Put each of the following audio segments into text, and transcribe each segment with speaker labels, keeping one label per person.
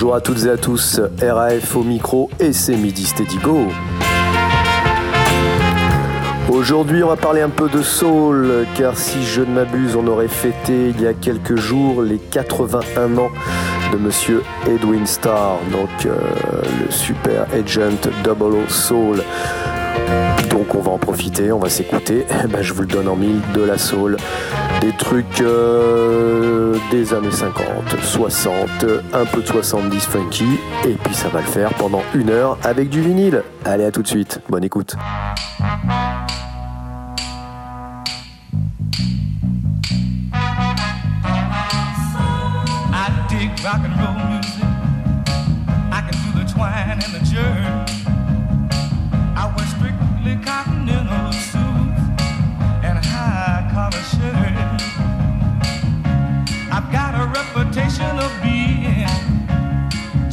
Speaker 1: Bonjour à toutes et à tous, RAF au micro et c'est Midi Steady Go. Aujourd'hui, on va parler un peu de soul, car si je ne m'abuse, on aurait fêté il y a quelques jours les 81 ans de monsieur Edwin Starr, donc euh, le super agent Double Soul. Donc on va en profiter, on va s'écouter. Eh ben, je vous le donne en mille de la soul, des trucs euh, des années 50, 60, un peu de 70 funky, et puis ça va le faire pendant une heure avec du vinyle. Allez à tout de suite, bonne écoute.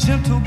Speaker 1: Gentle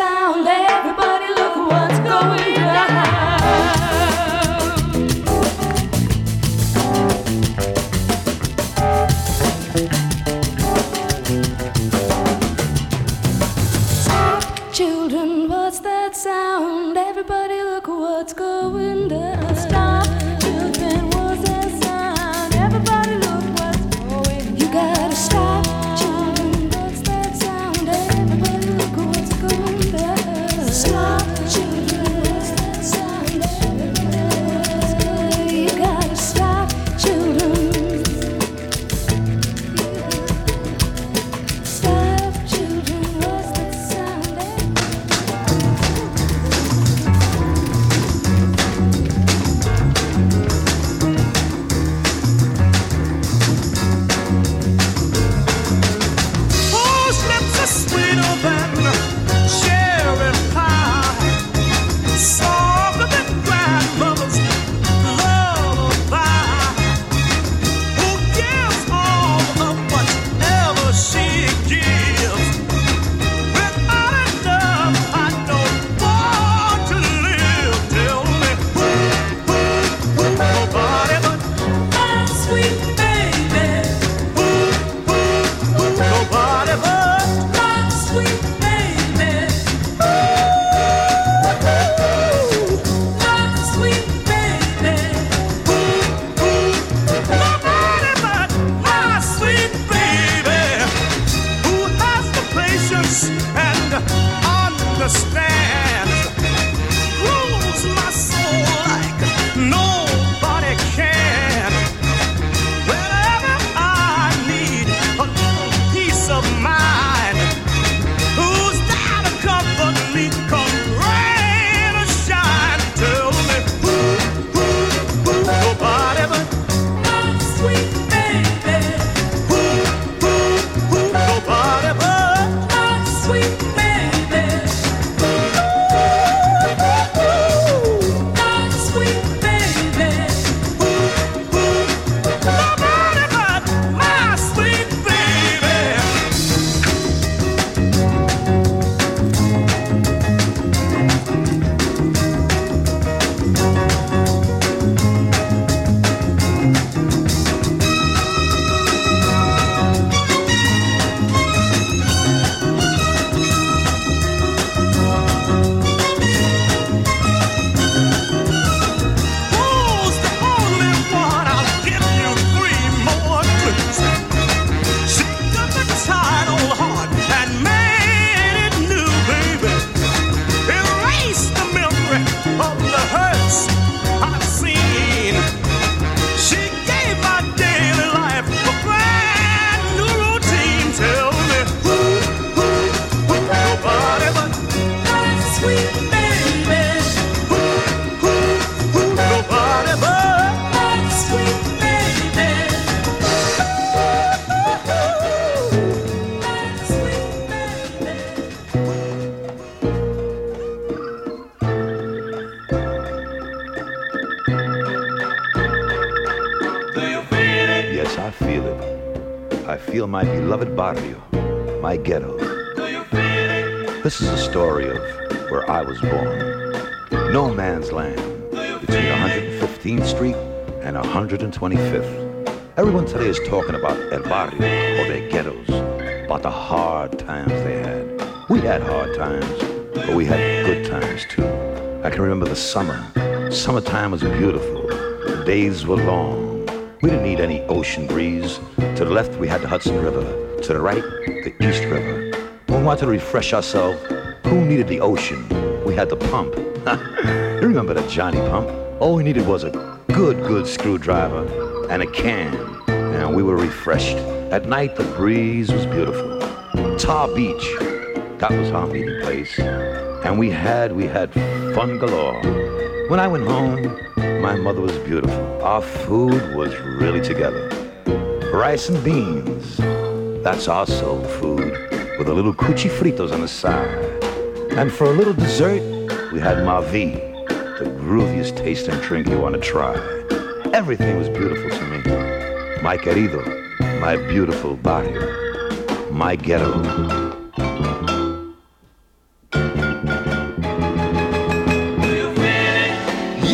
Speaker 2: sound. Everybody, look what's going
Speaker 3: on. And 125th. Everyone today is talking about El Barrio or their ghettos, about the hard times they had. We had hard times, but we had good times too. I can remember the summer. Summertime was beautiful. The days were long. We didn't need any ocean breeze. To the left, we had the Hudson River. To the right, the East River. When we wanted to refresh ourselves, who needed the ocean? We had the pump. you remember the Johnny pump? All we needed was a good, good screwdriver and a can, and we were refreshed. At night, the breeze was beautiful. Tar Beach, that was our meeting place. And we had, we had fun galore. When I went home, my mother was beautiful. Our food was really together. Rice and beans, that's our soul food, with a little cuchi fritos on the side. And for a little dessert, we had Mavi, the taste tasting drink you want to try. Everything was beautiful to me. My querido, my beautiful barrio, my ghetto.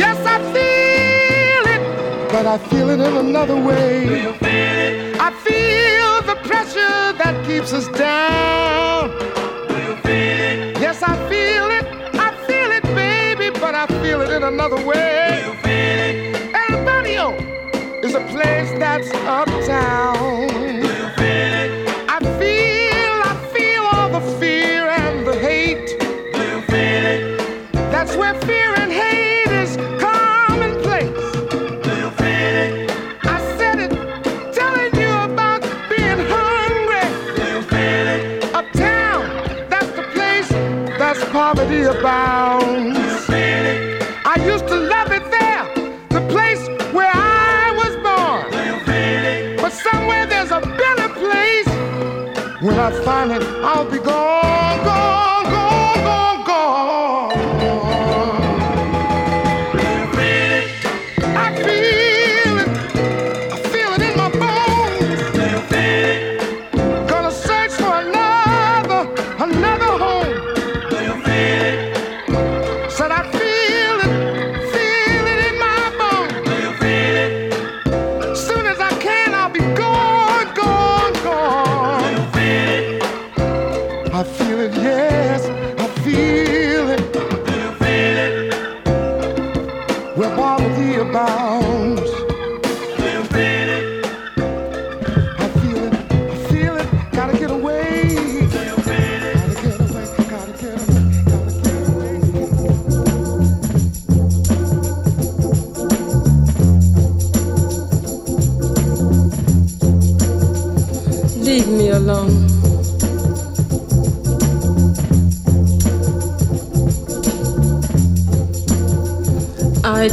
Speaker 4: Yes, I feel it, but I feel it in another way. Feel I feel the pressure that keeps us down. I feel it in another way. El Barrio is a place that's uptown. I feel, I feel all the fear and the hate. That's where fear and hate is commonplace. I said it, telling you about being hungry. Uptown, that's the place that's poverty abounds. I used to love it there, the place where I was born. But somewhere there's a better place. When I find it, I'll be gone, gone,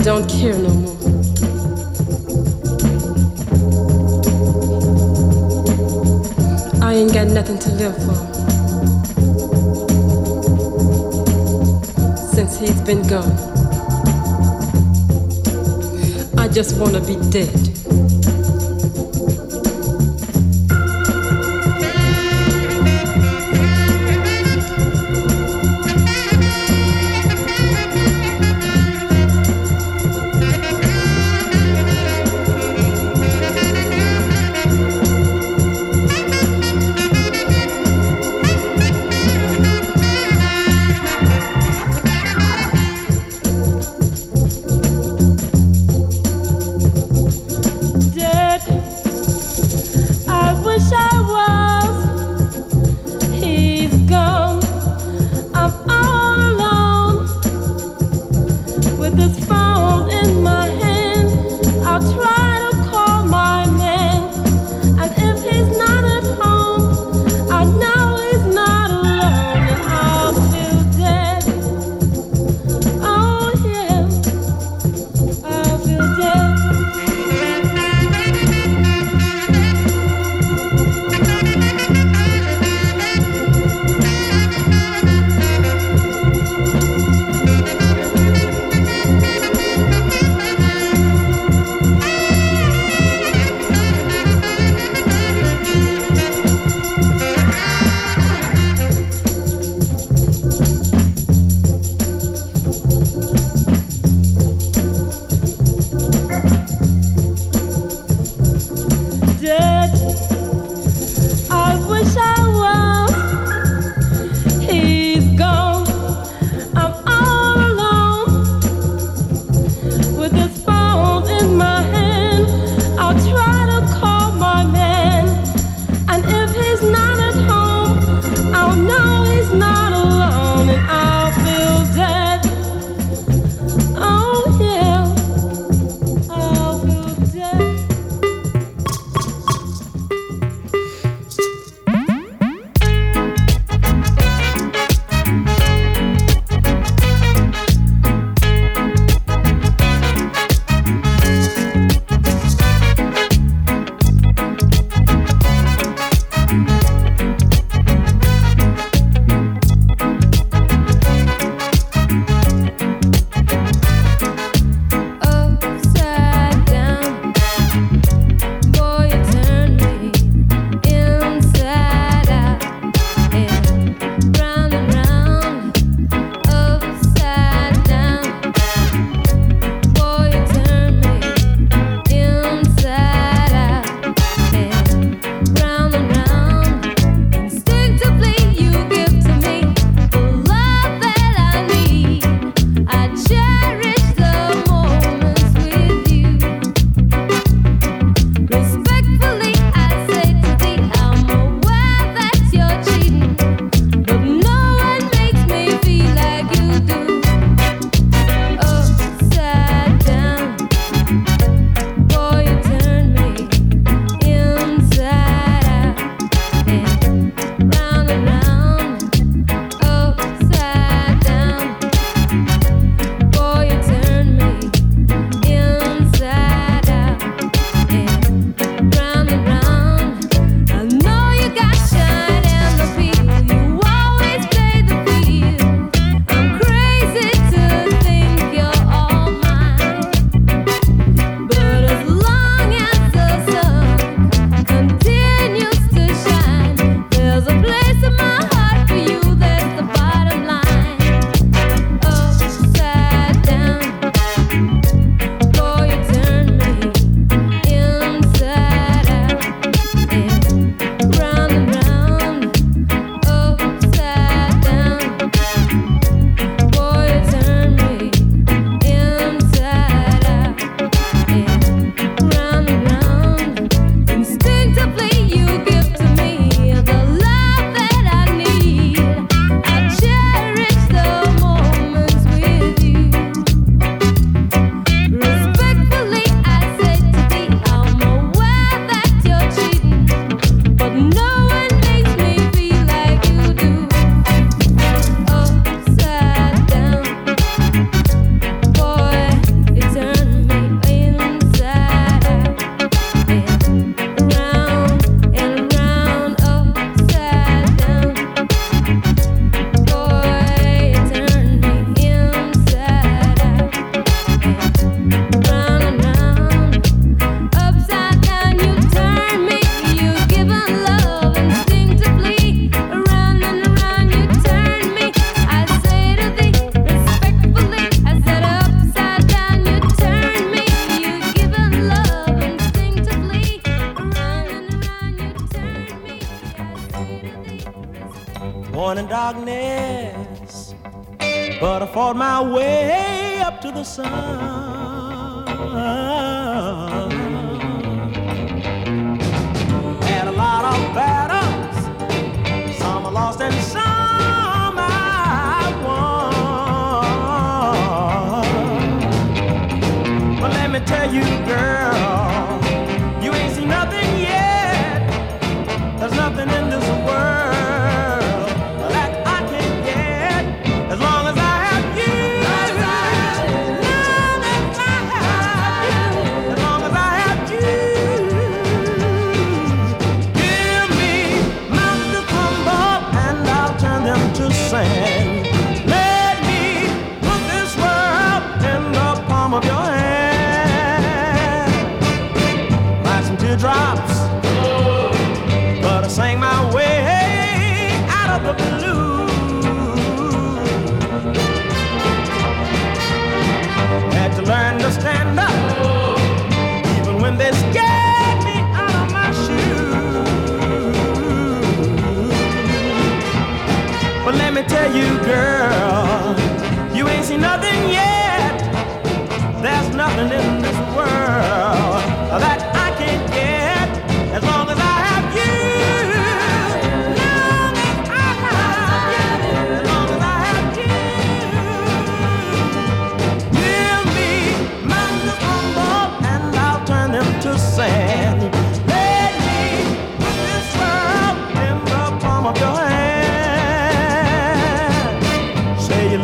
Speaker 5: don't care no more. I ain't got nothing to live for. Since he's been gone, I just wanna be dead.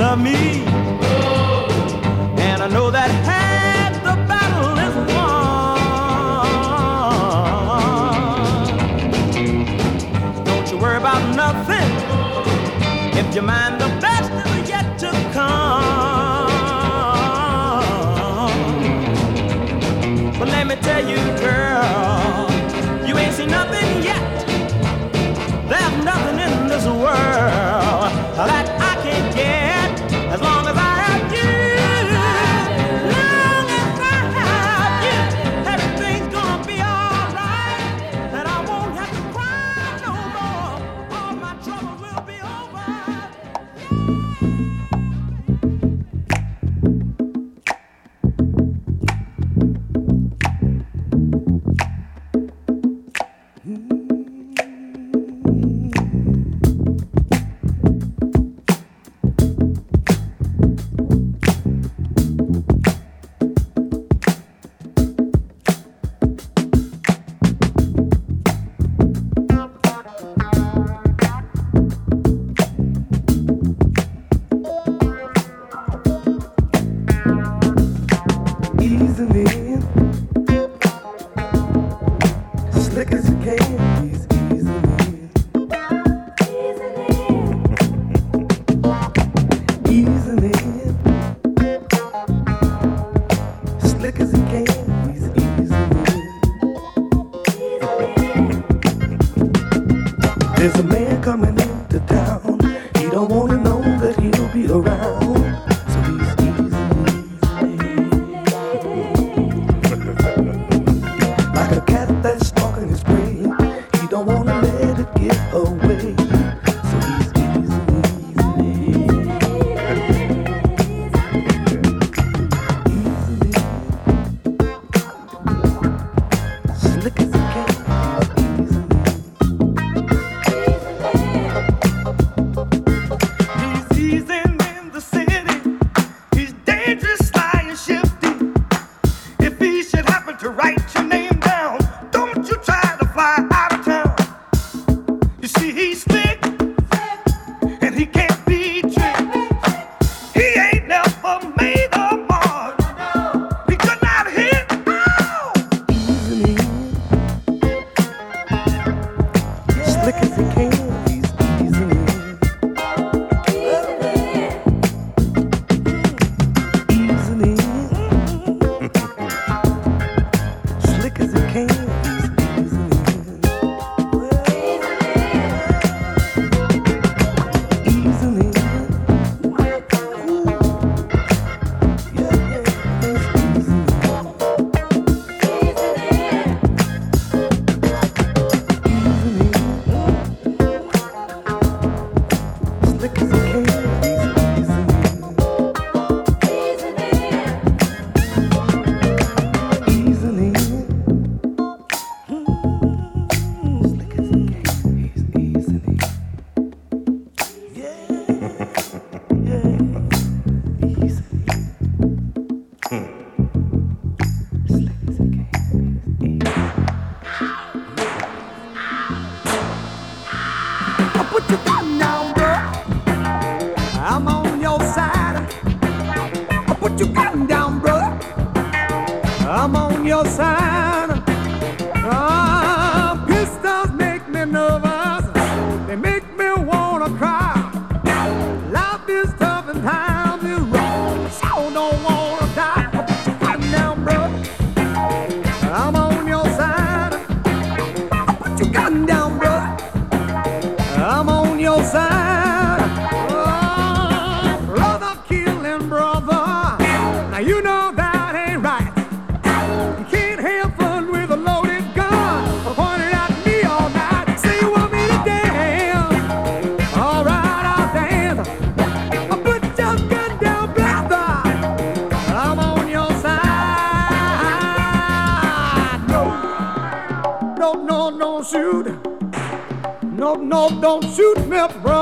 Speaker 6: love me. And I know that half the battle is won. Don't you worry about nothing if your mind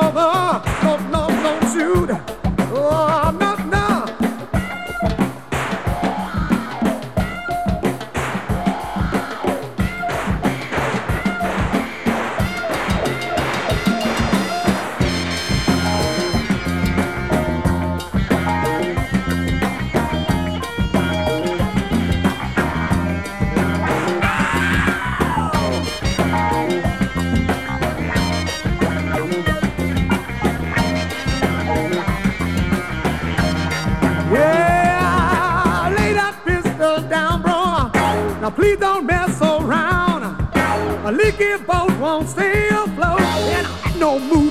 Speaker 6: over.
Speaker 7: Please don't mess around. A leaky boat won't stay afloat. And I no
Speaker 8: move.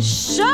Speaker 8: Sugar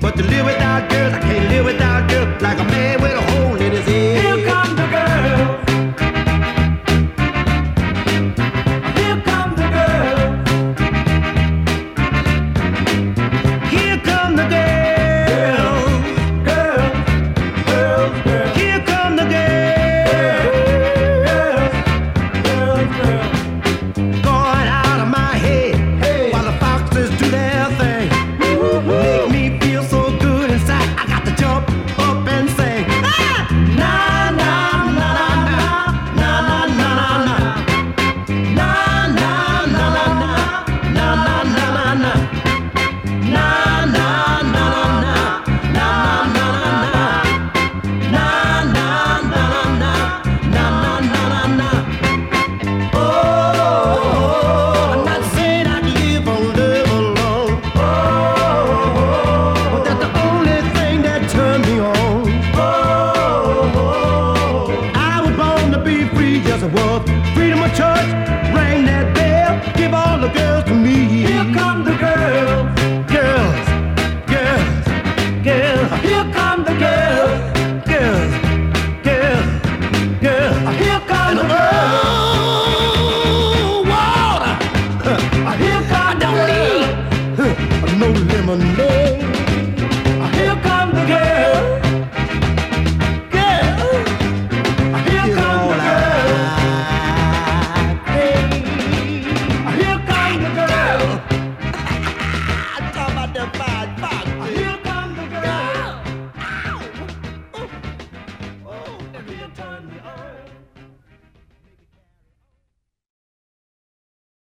Speaker 9: But to live without girls, I can't live without girls like a man with a hole.